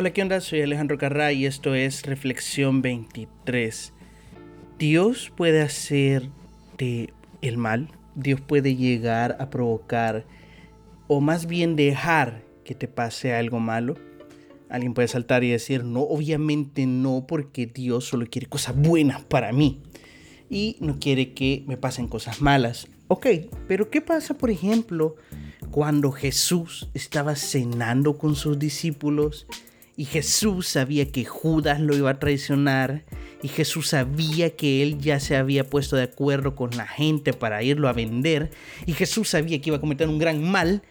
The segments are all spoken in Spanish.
Hola, ¿qué onda? Soy Alejandro Carrá y esto es Reflexión 23. Dios puede hacerte el mal, Dios puede llegar a provocar o más bien dejar que te pase algo malo. Alguien puede saltar y decir, no, obviamente no, porque Dios solo quiere cosas buenas para mí y no quiere que me pasen cosas malas. Ok, pero ¿qué pasa, por ejemplo, cuando Jesús estaba cenando con sus discípulos y Jesús sabía que Judas lo iba a traicionar y Jesús sabía que él ya se había puesto de acuerdo con la gente para irlo a vender y Jesús sabía que iba a cometer un gran mal,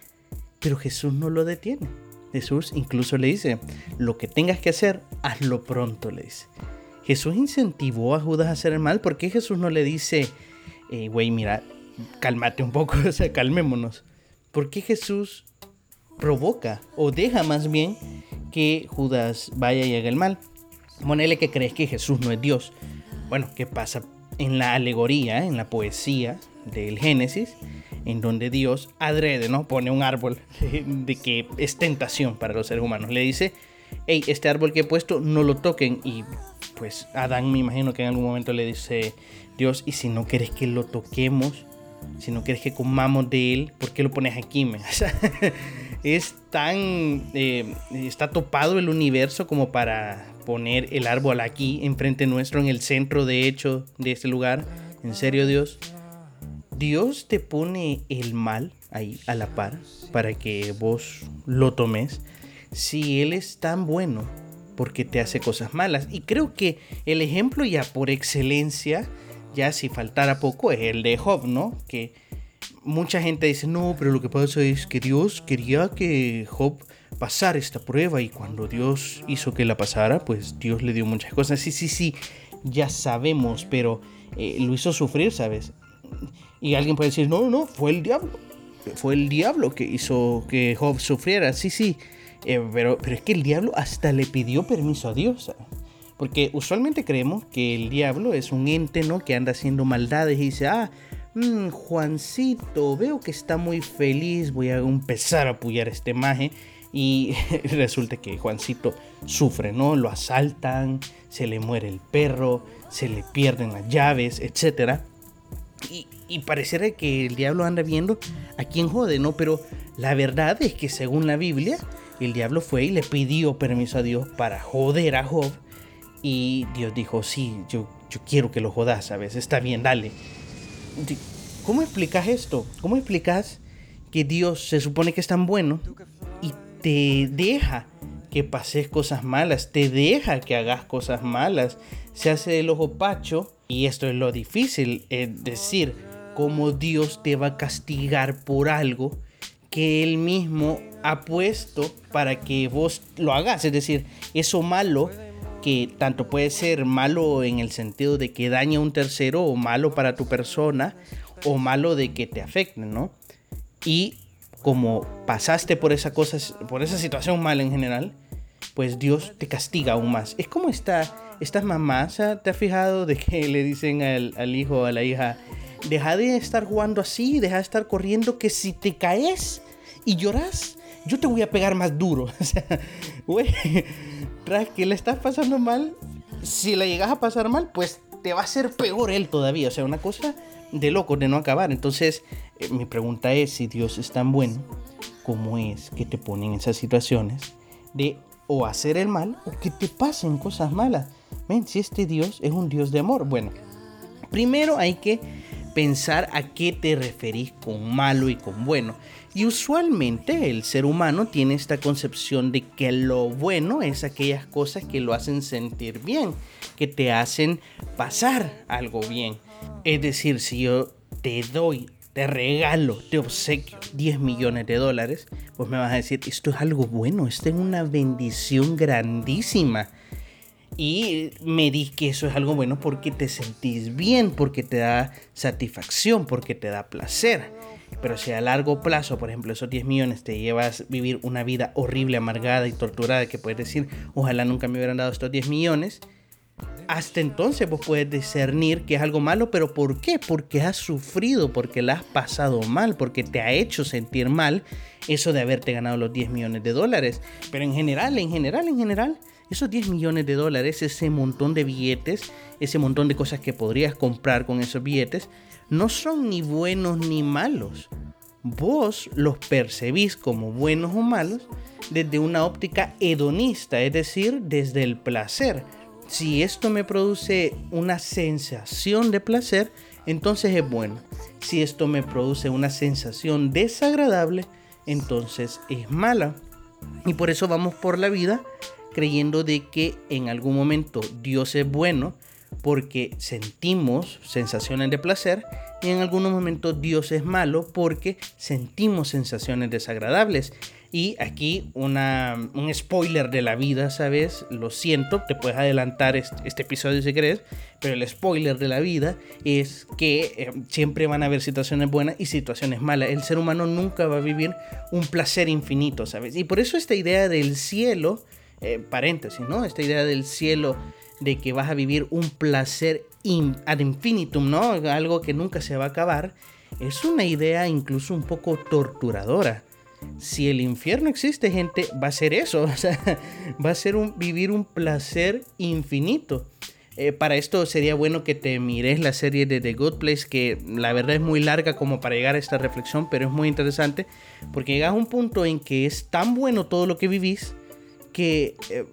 pero Jesús no lo detiene. Jesús incluso le dice, lo que tengas que hacer, hazlo pronto, le dice. Jesús incentivó a Judas a hacer el mal, ¿por qué Jesús no le dice, güey, mira, cálmate un poco, o sea, calmémonos? ¿Por qué Jesús provoca o deja más bien que Judas vaya y haga el mal. Ponele que crees que Jesús no es Dios. Bueno, ¿qué pasa en la alegoría, en la poesía del Génesis? En donde Dios adrede, ¿no? Pone un árbol de que es tentación para los seres humanos. Le dice, hey, este árbol que he puesto no lo toquen. Y pues Adán me imagino que en algún momento le dice, Dios, ¿y si no quieres que lo toquemos? Si no quieres que comamos de él, ¿por qué lo pones aquí? es tan... Eh, está topado el universo como para poner el árbol aquí, enfrente nuestro, en el centro de hecho de este lugar. En serio, Dios. Dios te pone el mal ahí a la par para que vos lo tomes. Si Él es tan bueno, porque te hace cosas malas. Y creo que el ejemplo ya por excelencia, ya si faltara poco, es el de Job, ¿no? Que mucha gente dice, no, pero lo que pasa es que Dios quería que Job pasara esta prueba y cuando Dios hizo que la pasara, pues Dios le dio muchas cosas. Sí, sí, sí, ya sabemos, pero eh, lo hizo sufrir, ¿sabes? Y alguien puede decir, no, no, fue el diablo. Fue el diablo que hizo que Job sufriera. Sí, sí, eh, pero, pero es que el diablo hasta le pidió permiso a Dios. Porque usualmente creemos que el diablo es un ente, ¿no? Que anda haciendo maldades y dice, ah, mmm, Juancito, veo que está muy feliz, voy a empezar a apoyar este maje. Y resulta que Juancito sufre, ¿no? Lo asaltan, se le muere el perro, se le pierden las llaves, etc. Y, y pareciera que el diablo anda viendo a quién jode, ¿no? Pero la verdad es que según la Biblia, el diablo fue y le pidió permiso a Dios para joder a Job. Y Dios dijo, sí, yo, yo quiero que lo jodas, ¿sabes? Está bien, dale. ¿Cómo explicas esto? ¿Cómo explicas que Dios se supone que es tan bueno y te deja que pases cosas malas, te deja que hagas cosas malas, se hace el ojo pacho y esto es lo difícil, es decir, cómo Dios te va a castigar por algo que Él mismo ha puesto para que vos lo hagas, es decir, eso malo que tanto puede ser malo en el sentido de que daña a un tercero o malo para tu persona o malo de que te afecte, ¿no? Y como pasaste por esa cosa, por esa situación mala en general, pues Dios te castiga aún más. Es como esta, estas mamás, ¿te has fijado de que le dicen al, al hijo o a la hija, deja de estar jugando así, deja de estar corriendo, que si te caes y lloras, yo te voy a pegar más duro. O sea, güey, tras que le estás pasando mal, si la llegas a pasar mal, pues te va a hacer peor él todavía. O sea, una cosa de loco, de no acabar. Entonces, eh, mi pregunta es, si Dios es tan bueno, ¿cómo es que te ponen en esas situaciones de o hacer el mal o que te pasen cosas malas? Ven, si este Dios es un Dios de amor. Bueno, primero hay que pensar a qué te referís con malo y con bueno. Y usualmente el ser humano tiene esta concepción de que lo bueno es aquellas cosas que lo hacen sentir bien, que te hacen pasar algo bien. Es decir, si yo te doy, te regalo, te obsequio 10 millones de dólares, pues me vas a decir, esto es algo bueno, esto es una bendición grandísima. Y me di que eso es algo bueno porque te sentís bien, porque te da satisfacción, porque te da placer. Pero si a largo plazo, por ejemplo, esos 10 millones te llevas vivir una vida horrible, amargada y torturada, que puedes decir, ojalá nunca me hubieran dado estos 10 millones, hasta entonces vos puedes discernir que es algo malo, pero ¿por qué? Porque has sufrido, porque la has pasado mal, porque te ha hecho sentir mal eso de haberte ganado los 10 millones de dólares. Pero en general, en general, en general, esos 10 millones de dólares, ese montón de billetes, ese montón de cosas que podrías comprar con esos billetes, no son ni buenos ni malos. Vos los percibís como buenos o malos desde una óptica hedonista, es decir, desde el placer si esto me produce una sensación de placer, entonces es bueno. Si esto me produce una sensación desagradable, entonces es mala. Y por eso vamos por la vida creyendo de que en algún momento Dios es bueno porque sentimos sensaciones de placer y en algunos momentos Dios es malo porque sentimos sensaciones desagradables. Y aquí una, un spoiler de la vida, ¿sabes? Lo siento, te puedes adelantar este, episodio si querés, pero el spoiler de la vida es que eh, siempre van a haber situaciones buenas y situaciones malas. El ser humano nunca va a vivir un placer infinito, ¿sabes? Y por eso esta idea del cielo, eh, paréntesis, ¿no? Esta idea del cielo de que vas a vivir un placer ad infinitum, ¿no? Algo que nunca se va a acabar, es una idea incluso un poco torturadora si el infierno existe, gente, va a ser eso. O sea, va a ser un, vivir un placer infinito. Eh, para esto sería bueno que te mires la serie de The Good Place, que la verdad es muy larga como para llegar a esta reflexión, pero es muy interesante, porque llegas a un punto en que es tan bueno todo lo que vivís que eh,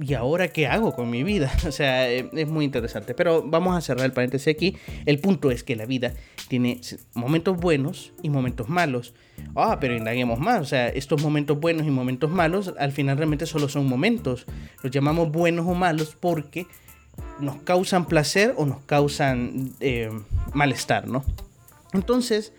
¿y ahora qué hago con mi vida? O sea, eh, es muy interesante. Pero vamos a cerrar el paréntesis aquí. El punto es que la vida tiene momentos buenos y momentos malos. Ah, pero indaguemos más. O sea, estos momentos buenos y momentos malos al final realmente solo son momentos. Los llamamos buenos o malos porque nos causan placer o nos causan eh, malestar, ¿no? Entonces,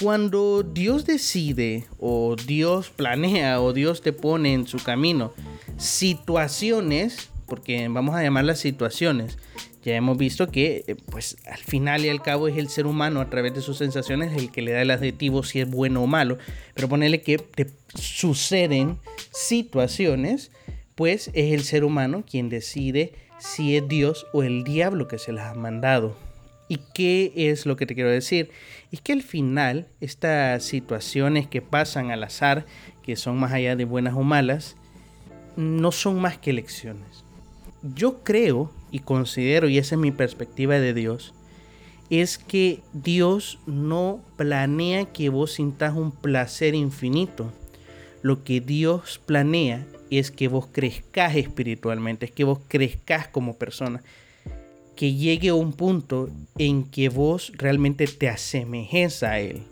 cuando Dios decide o Dios planea o Dios te pone en su camino situaciones, porque vamos a llamarlas situaciones, ya hemos visto que eh, pues al final y al cabo es el ser humano a través de sus sensaciones el que le da el adjetivo si es bueno o malo, pero ponerle que te suceden situaciones, pues es el ser humano quien decide si es Dios o el diablo que se las ha mandado. ¿Y qué es lo que te quiero decir? Es que al final estas situaciones que pasan al azar, que son más allá de buenas o malas, no son más que lecciones. Yo creo y considero, y esa es mi perspectiva de Dios, es que Dios no planea que vos sintas un placer infinito. Lo que Dios planea es que vos crezcas espiritualmente, es que vos crezcas como persona que llegue a un punto en que vos realmente te asemejes a Él.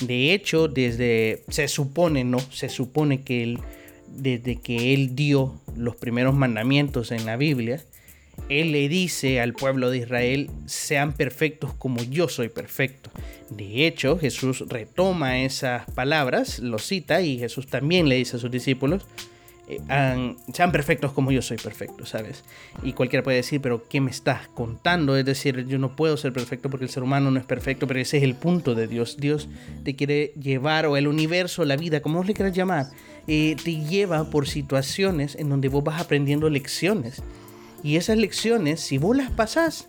De hecho, desde, se supone, ¿no? Se supone que Él, desde que Él dio los primeros mandamientos en la Biblia, Él le dice al pueblo de Israel, sean perfectos como yo soy perfecto. De hecho, Jesús retoma esas palabras, lo cita y Jesús también le dice a sus discípulos, eh, sean perfectos como yo soy perfecto, ¿sabes? Y cualquiera puede decir, pero ¿qué me estás contando? Es decir, yo no puedo ser perfecto porque el ser humano no es perfecto, pero ese es el punto de Dios. Dios te quiere llevar, o el universo, la vida, como vos le quieras llamar, eh, te lleva por situaciones en donde vos vas aprendiendo lecciones. Y esas lecciones, si vos las pasás,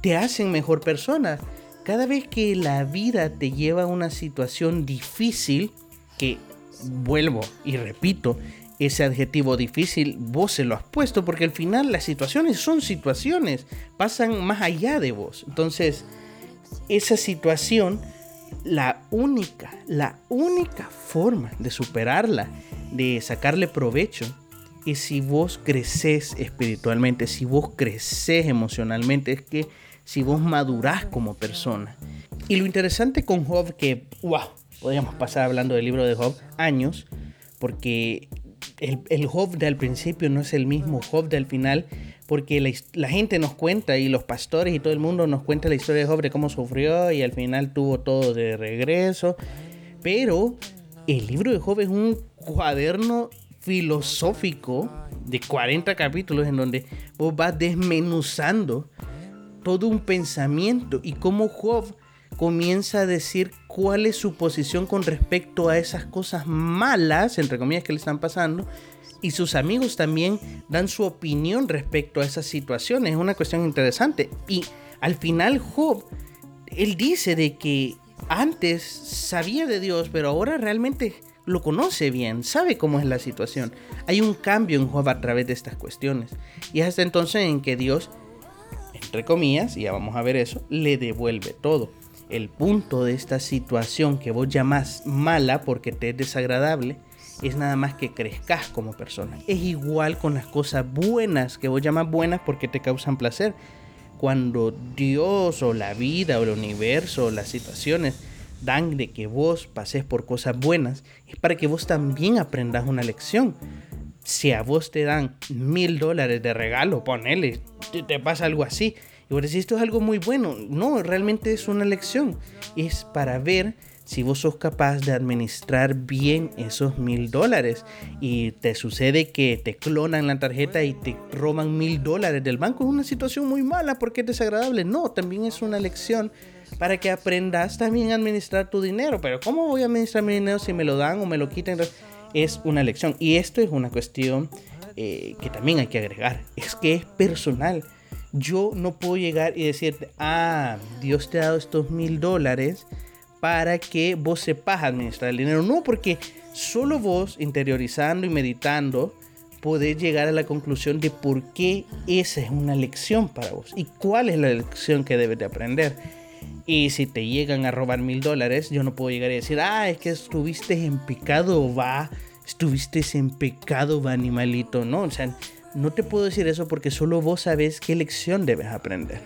te hacen mejor persona. Cada vez que la vida te lleva a una situación difícil, que vuelvo y repito, ese adjetivo difícil vos se lo has puesto porque al final las situaciones son situaciones, pasan más allá de vos. Entonces, esa situación, la única, la única forma de superarla, de sacarle provecho, es si vos creces espiritualmente, si vos creces emocionalmente, es que si vos madurás como persona. Y lo interesante con Job, que, wow, podríamos pasar hablando del libro de Job años, porque el, Job del principio no es el mismo Job del final, porque la, gente nos cuenta y los pastores y todo el mundo nos cuenta la historia de Job de cómo sufrió y al final tuvo todo de regreso. Pero el libro de Job es un cuaderno filosófico de 40 capítulos en donde vos vas desmenuzando todo un pensamiento y cómo Job comienza a decir cuál es su posición con respecto a esas cosas malas, entre comillas, que le están pasando, y sus amigos también dan su opinión respecto a esas situaciones. Es una cuestión interesante. Y al final Job, él dice de que antes sabía de Dios, pero ahora realmente lo conoce bien, sabe cómo es la situación. Hay un cambio en Job a través de estas cuestiones. Y es hasta entonces en que Dios, entre comillas, y ya vamos a ver eso, le devuelve todo. El punto de esta situación que vos llamás mala porque te es desagradable, es nada más que crezcas como persona. Es igual con las cosas buenas que vos llamas buenas porque te causan placer. Cuando Dios o la vida o el universo o las situaciones dan de que vos pases por cosas buenas, es para que vos también aprendas una lección. Si a vos te dan mil dólares de regalo, ponele, te, te pasa algo así. Y vos decís, esto es algo muy bueno. No, realmente es una lección. Es para ver si vos sos capaz de administrar bien esos mil dólares y te sucede que te clonan la tarjeta y te roban mil dólares del banco, es una situación muy mala porque es desagradable. No, también es una lección para que aprendas también a administrar tu dinero. Pero ¿cómo voy a administrar mi dinero si me lo dan o me lo quitan? Es una lección. Y esto es una cuestión eh, que también hay que agregar. Es que es personal. Yo no puedo llegar y decirte, ah, Dios te ha dado estos mil dólares para que vos sepas administrar el dinero. No, porque solo vos interiorizando y meditando podés llegar a la conclusión de por qué esa es una lección para vos y cuál es la lección que debes de aprender. Y si te llegan a robar mil dólares, yo no puedo llegar y decir, ah, es que estuviste en pecado, va, estuviste en pecado, va, animalito. No, o sea, no te puedo decir eso porque solo vos sabes qué lección debes aprender.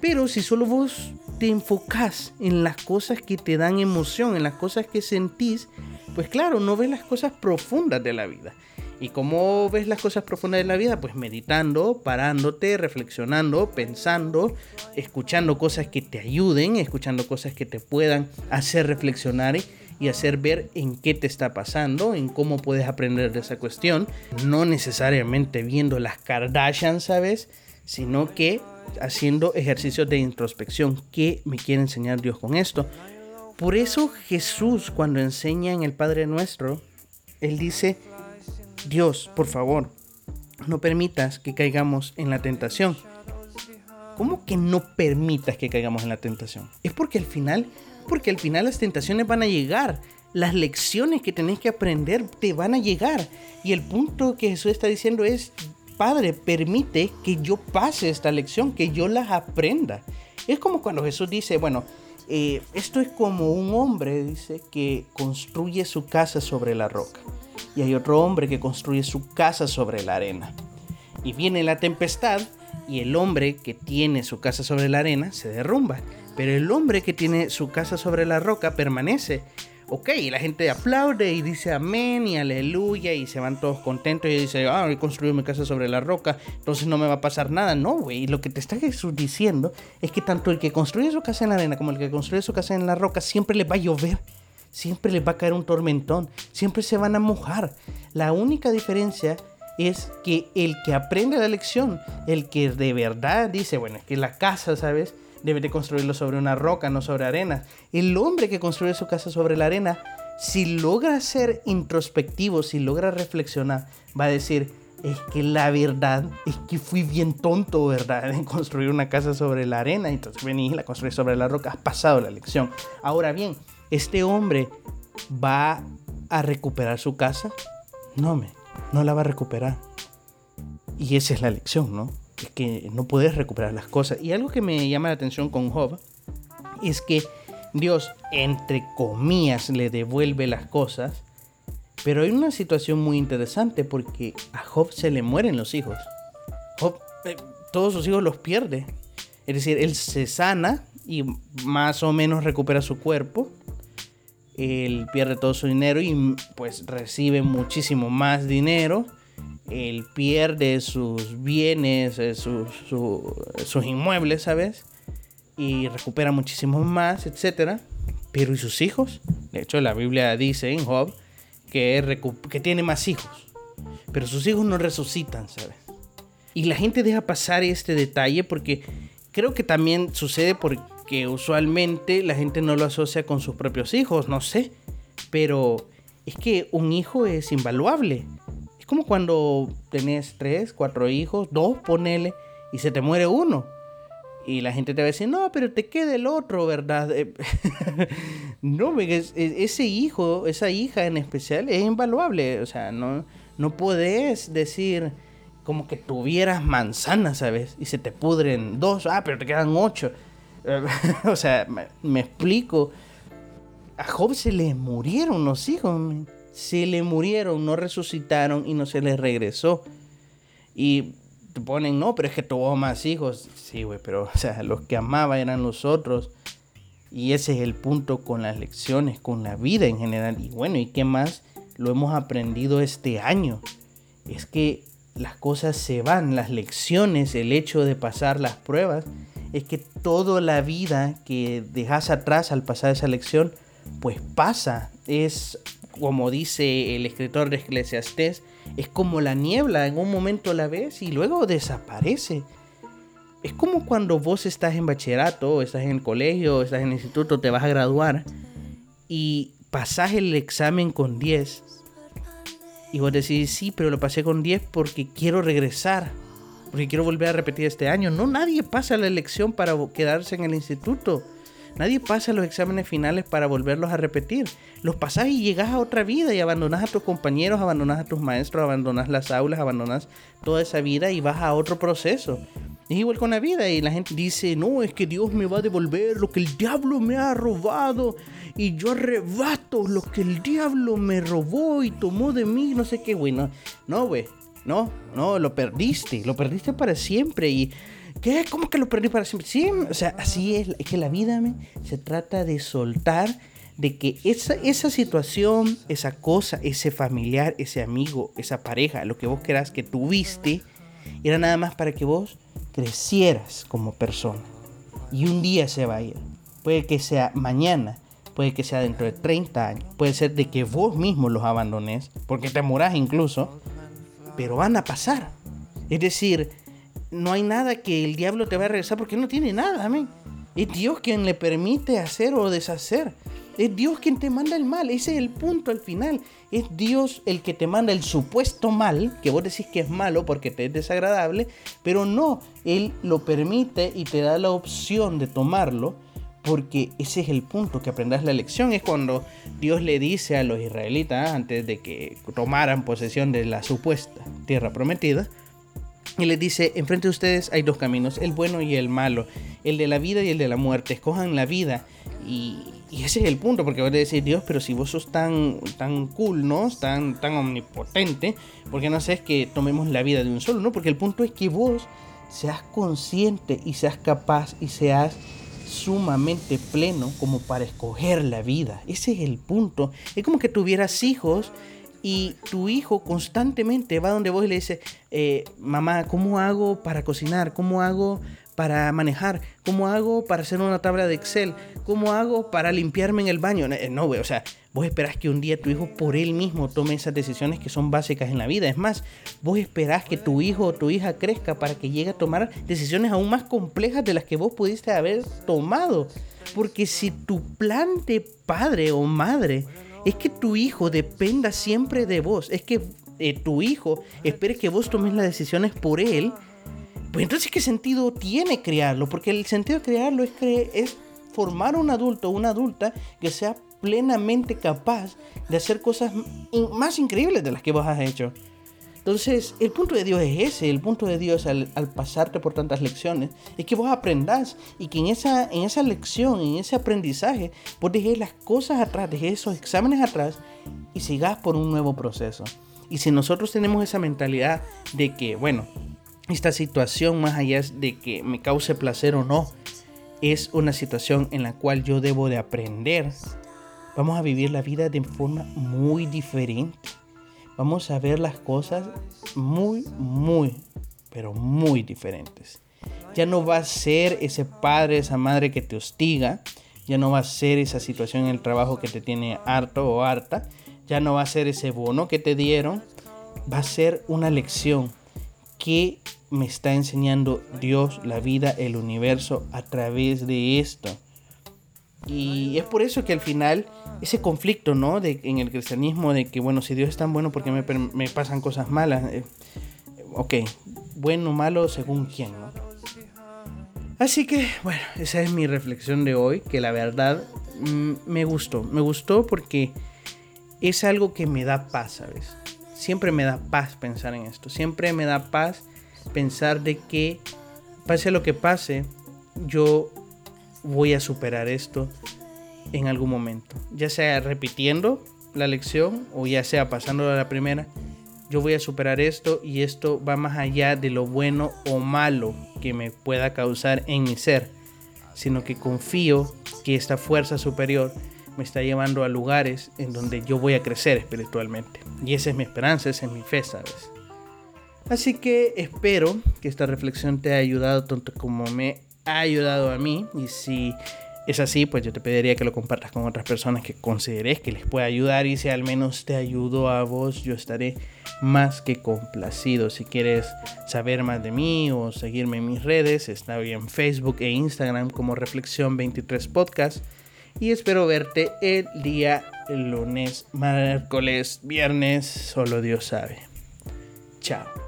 Pero si solo vos te enfocas en las cosas que te dan emoción, en las cosas que sentís, pues claro, no ves las cosas profundas de la vida. ¿Y cómo ves las cosas profundas de la vida? Pues meditando, parándote, reflexionando, pensando, escuchando cosas que te ayuden, escuchando cosas que te puedan hacer reflexionar y hacer ver en qué te está pasando, en cómo puedes aprender de esa cuestión. No necesariamente viendo las Kardashian, ¿sabes? Sino que haciendo ejercicios de introspección. ¿Qué me quiere enseñar Dios con esto? Por eso Jesús cuando enseña en el Padre Nuestro, Él dice, Dios, por favor, no permitas que caigamos en la tentación. ¿Cómo que no permitas que caigamos en la tentación? Es porque al final, porque al final las tentaciones van a llegar. Las lecciones que tenés que aprender te van a llegar. Y el punto que Jesús está diciendo es, Padre, permite que yo pase esta lección, que yo las aprenda. Es como cuando Jesús dice, bueno, eh, esto es como un hombre, dice, que construye su casa sobre la roca. Y hay otro hombre que construye su casa sobre la arena. Y viene la tempestad y el hombre que tiene su casa sobre la arena se derrumba. Pero el hombre que tiene su casa sobre la roca permanece ok, y la gente aplaude y dice amén y aleluya y se van todos contentos y dice, ah, he construido mi casa sobre la roca, entonces no me va a pasar nada. No, güey, lo que te está Jesús diciendo es que tanto el que construye su casa en la arena como el que construye su casa en la roca siempre les va a llover. Siempre les va a caer un tormentón, siempre se van a mojar. La única diferencia es que el que aprende la lección, el que de verdad dice, bueno, que la casa, ¿sabes? Debe de construirlo sobre una roca, no sobre arena. El hombre que construye su casa sobre la arena, si logra ser introspectivo, si logra reflexionar, va a decir, es que la verdad es que fui bien tonto, ¿verdad? En construir una casa sobre la arena. Entonces vení y la construí sobre la roca. Has pasado la lección. Ahora bien, este hombre va a recuperar su casa. No, me, no la va a recuperar. Y esa es la lección, ¿no? Es que no puedes recuperar las cosas. Y algo que me llama la atención con Job es que Dios, entre comillas, le devuelve las cosas. Pero hay una situación muy interesante porque a Job se le mueren los hijos. Job eh, todos sus hijos los pierde. Es decir, él se sana y más o menos recupera su cuerpo. Él pierde todo su dinero y pues recibe muchísimo más dinero él pierde sus bienes, eh, sus inmuebles, ¿sabes? Y recupera muchísimo más, etc. Pero ¿y sus hijos? De hecho, la Biblia dice en Job que, que tiene más hijos. Pero sus hijos no resucitan, ¿sabes? Y la gente deja pasar este detalle porque creo que también sucede porque usualmente la gente no lo asocia con sus propios hijos, no sé. Pero es que un hijo es invaluable Es como cuando tenés tres, cuatro hijos, dos, ponele, y se te muere uno. Y la gente te va a decir, no, pero te queda el otro, ¿verdad? Eh, no, ese hijo, esa hija en especial es invaluable. O sea, no, no puedes decir como que tuvieras manzanas, ¿sabes? Y se te pudren dos, ah, pero te quedan ocho. o sea, me, explico. A Job se le murieron los hijos, se le murieron, no resucitaron y no se les regresó. Y te ponen, no, pero es que tuvo más hijos. Sí, güey, pero o sea, los que amaba eran los otros. Y ese es el punto con las lecciones, con la vida en general. Y bueno, ¿y qué más lo hemos aprendido este año? Es que las cosas se van, las lecciones, el hecho de pasar las pruebas, es que toda la vida que dejas atrás al pasar esa lección, pues pasa. Es como dice el escritor de Eclesiastés, es como la niebla, en un momento la ves y luego desaparece. Es como cuando vos estás en bachillerato, estás en el colegio, estás en el instituto, te vas a graduar y pasás el examen con 10. Y vos decís, sí, pero lo pasé con 10 porque quiero regresar, porque quiero volver a repetir este año. No, nadie pasa la elección para quedarse en el instituto. Nadie pasa los exámenes finales para volverlos a repetir. Los pasas y llegas a otra vida y abandonas a tus compañeros, abandonas a tus maestros, abandonas las aulas, abandonas toda esa vida y vas a otro proceso. Es igual con la vida y la gente dice, no, es que Dios me va a devolver lo que el diablo me ha robado y yo arrebato lo que el diablo me robó y tomó de mí, no sé qué, güey. No, güey, no, no, lo perdiste, lo perdiste para siempre y ¿Qué? ¿Cómo que lo perdí para siempre? Sí, o sea, así es, es que la vida se trata de soltar, de que esa, esa situación, esa cosa, ese familiar, ese amigo, esa pareja, lo que vos querás que tuviste, era nada más para que vos crecieras como persona. Y un día se va a ir. Puede que sea mañana, puede que sea dentro de 30 años, puede ser de que vos mismo los abandones, porque te morás incluso, pero van a pasar. Es decir, no hay nada que el diablo te va a regresar porque no tiene nada, amén. Es Dios quien le permite hacer o deshacer. Es Dios quien te manda el mal. Ese es el punto al final. Es Dios el que te manda el supuesto mal, que vos decís que es malo porque te es desagradable, pero no, Él lo permite y te da la opción de tomarlo, porque ese es el punto, que aprendas la lección. Es cuando Dios le dice a los israelitas, antes de que tomaran posesión de la supuesta tierra prometida, y les dice, enfrente de ustedes hay dos caminos, el bueno y el malo, el de la vida y el de la muerte. Escojan la vida. Y, ese es el punto, porque voy a decir, Dios, pero si vos sos tan, tan cool, ¿no? Tan, tan omnipotente, ¿por qué no haces que tomemos la vida de un solo? ¿no? Porque el punto es que vos seas consciente y seas capaz y seas sumamente pleno como para escoger la vida. Ese es el punto. Es como que tuvieras hijos y tu hijo constantemente va donde vos y le dice, eh, mamá, ¿cómo hago para cocinar? ¿Cómo hago para manejar? ¿Cómo hago para hacer una tabla de Excel? ¿Cómo hago para limpiarme en el baño? No, güey, o sea, vos esperás que un día tu hijo por él mismo tome esas decisiones que son básicas en la vida. Es más, vos esperás que tu hijo o tu hija crezca para que llegue a tomar decisiones aún más complejas de las que vos pudiste haber tomado. Porque si tu plan de padre o madre es que tu hijo dependa siempre de vos, es que eh, tu hijo espere que vos tomes las decisiones por él, pues entonces ¿qué sentido tiene criarlo? Porque el sentido de criarlo es, es formar un adulto o una adulta que sea plenamente capaz de hacer cosas más increíbles de las que vos has hecho. Entonces, el punto de Dios es ese, el punto de Dios al, pasarte por tantas lecciones, es que vos aprendás y que en esa, en esa lección, en ese aprendizaje, vos dejés las cosas atrás, dejés esos exámenes atrás y sigas por un nuevo proceso. Y si nosotros tenemos esa mentalidad de que, bueno, esta situación, más allá de que me cause placer o no, es una situación en la cual yo debo de aprender, vamos a vivir la vida de forma muy diferente vamos a ver las cosas muy, muy, pero muy diferentes. Ya no va a ser ese padre, esa madre que te hostiga, ya no va a ser esa situación en el trabajo que te tiene harto o harta, ya no va a ser ese bono que te dieron, va a ser una lección que me está enseñando Dios, la vida, el universo a través de esto. Y es por eso que al final ese conflicto, ¿no? De, en el cristianismo de que, bueno, si Dios es tan bueno, porque me, me pasan cosas malas? Eh, ok, bueno o malo según quién, ¿no? Así que, bueno, esa es mi reflexión de hoy, que la verdad mm, me gustó. Me gustó porque es algo que me da paz, ¿sabes? Siempre me da paz pensar en esto. Siempre me da paz pensar de que, pase lo que pase, yo voy a superar esto en algún momento. Ya sea repitiendo la lección o ya sea pasando a la primera. Yo voy a superar esto y esto va más allá de lo bueno o malo que me pueda causar en mi ser, sino que confío que esta fuerza superior me está llevando a lugares en donde yo voy a crecer espiritualmente. Y esa es mi esperanza, esa es mi fe, ¿sabes? Así que espero que esta reflexión te haya ayudado tanto como me ha ayudado a mí. Y si es así, pues yo te pediría que lo compartas con otras personas que consideres que les pueda ayudar. Y si al menos te ayudo a vos, yo estaré más que complacido. Si quieres saber más de mí o seguirme en mis redes, está en Facebook e Instagram como Reflexión 23 Podcast y espero verte el día lunes, miércoles, viernes, solo Dios sabe. Chao.